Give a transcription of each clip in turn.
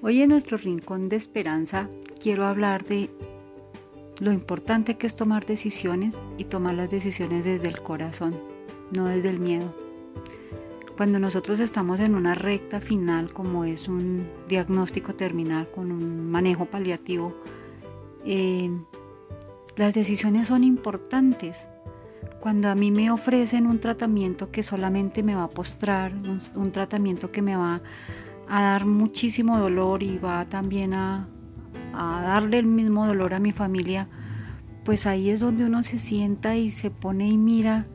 Hoy en nuestro rincón de esperanza quiero hablar de lo importante que es tomar decisiones y tomar las decisiones desde el corazón, no desde el miedo. Cuando nosotros estamos en una recta final, como es un diagnóstico terminal con un manejo paliativo, eh, las decisiones son importantes. Cuando a mí me ofrecen un tratamiento que solamente me va a postrar, un tratamiento que me va a a dar muchísimo dolor y va también a, darle el mismo dolor a mi familia, pues ahí es donde uno se sienta y se pone y mira,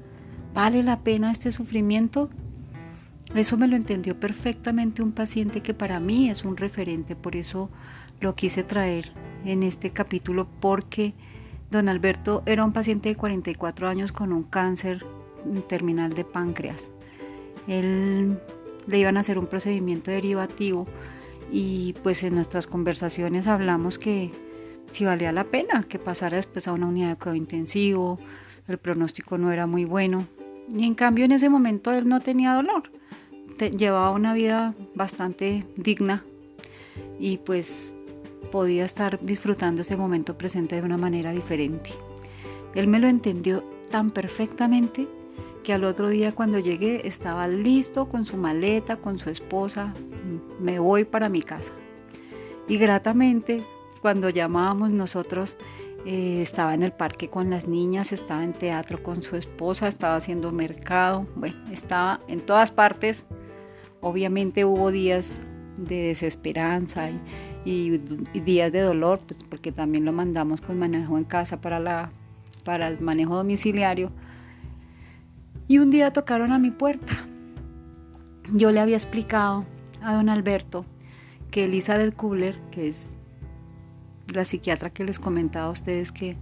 ¿vale la pena este sufrimiento? Eso me lo entendió perfectamente un paciente que para mí es un referente, por eso lo quise traer en este capítulo, porque don Alberto era un paciente de 44 años con un cáncer terminal de páncreas. Él le iban a hacer un procedimiento derivativo y pues en nuestras conversaciones hablamos que si valía la pena que pasara después a una unidad de cuidado intensivo, el pronóstico no era muy bueno y en cambio en ese momento él no tenía dolor, llevaba una vida bastante digna y pues podía estar disfrutando ese momento presente de una manera diferente. Él me lo entendió tan perfectamente que al otro día cuando llegué estaba listo con su maleta, con su esposa, me voy para mi casa. Y gratamente, cuando llamábamos nosotros, eh, estaba en el parque con las niñas, estaba en teatro con su esposa, estaba haciendo mercado, bueno, estaba en todas partes. Obviamente hubo días de desesperanza y, días de dolor, pues porque también lo mandamos con manejo en casa para, la, para el manejo domiciliario y un día tocaron a mi puerta. Yo le había explicado a don Alberto que Elizabeth Kubler, que es la psiquiatra que les comentaba a ustedes que,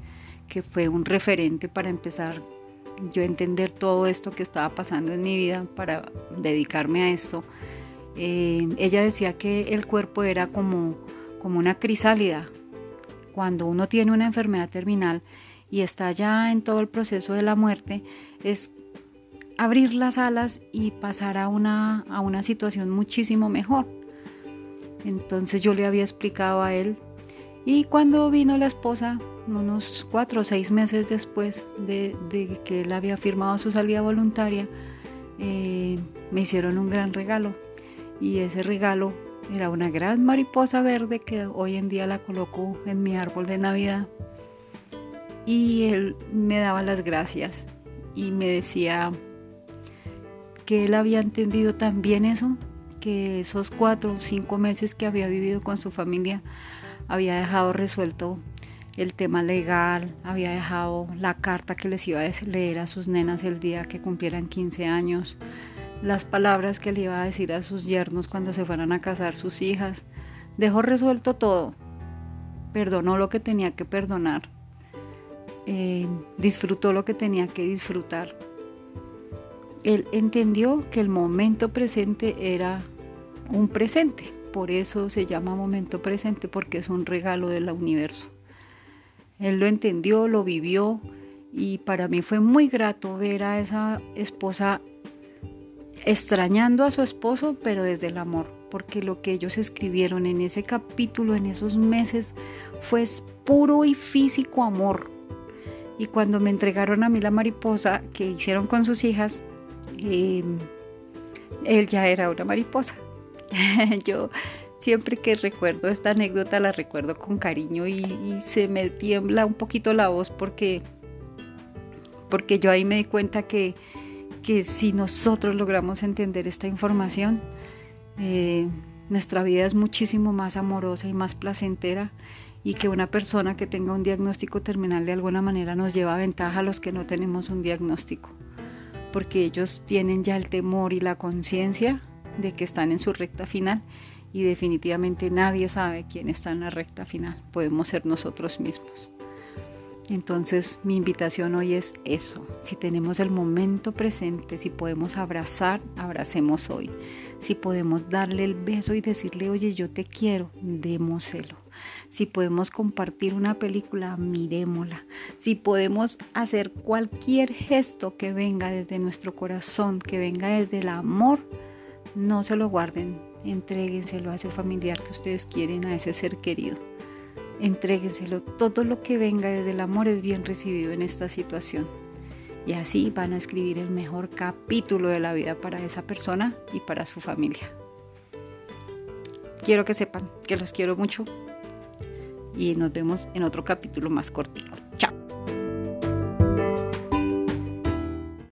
que fue un referente para empezar yo a entender todo esto que estaba pasando en mi vida para dedicarme a esto, eh, ella decía que el cuerpo era como, como una crisálida. Cuando uno tiene una enfermedad terminal y está ya en todo el proceso de la muerte, es abrir las alas y pasar a una, a una situación muchísimo mejor. Entonces yo le había explicado a él y cuando vino la esposa, unos cuatro o seis meses después de, que él había firmado su salida voluntaria, eh, me hicieron un gran regalo y ese regalo era una gran mariposa verde que hoy en día la coloco en mi árbol de Navidad. Y él me daba las gracias y me decía, que él había entendido también eso, que esos cuatro o cinco meses que había vivido con su familia había dejado resuelto el tema legal, había dejado la carta que les iba a leer a sus nenas el día que cumplieran 15 años, las palabras que le iba a decir a sus yernos cuando se fueran a casar sus hijas. Dejó resuelto todo, perdonó lo que tenía que perdonar, eh, disfrutó lo que tenía que disfrutar él entendió que el momento presente era un presente, por eso se llama momento presente, porque es un regalo del universo. Él lo entendió, lo vivió y para mí fue muy grato ver a esa esposa extrañando a su esposo, pero desde el amor, porque lo que ellos escribieron en ese capítulo, en esos meses, fue puro y físico amor. Y cuando me entregaron a mí la mariposa que hicieron con sus hijas, él ya era una mariposa. Yo siempre que recuerdo esta anécdota la recuerdo con cariño y, se me tiembla un poquito la voz porque, porque yo ahí me di cuenta que, que si nosotros logramos entender esta información, eh, nuestra vida es muchísimo más amorosa y más placentera y que una persona que tenga un diagnóstico terminal de alguna manera nos lleva ventaja a los que no tenemos un diagnóstico porque ellos tienen ya el temor y la conciencia de que están en su recta final y definitivamente nadie sabe quién está en la recta final. Podemos ser nosotros mismos. Entonces mi invitación hoy es eso. Si tenemos el momento presente, si podemos abrazar, abracemos hoy. Si podemos darle el beso y decirle, oye, yo te quiero, démoselo. Si podemos compartir una película, miremosla. Si podemos hacer cualquier gesto que venga desde nuestro corazón, que venga desde el amor, no se lo guarden, entréguenselo a ese familiar que ustedes quieren, a ese ser querido. Entréguenselo, todo lo que venga desde el amor es bien recibido en esta situación. Y así van a escribir el mejor capítulo de la vida para esa persona y para su familia. Quiero que sepan que los quiero mucho y nos vemos en otro capítulo más cortito.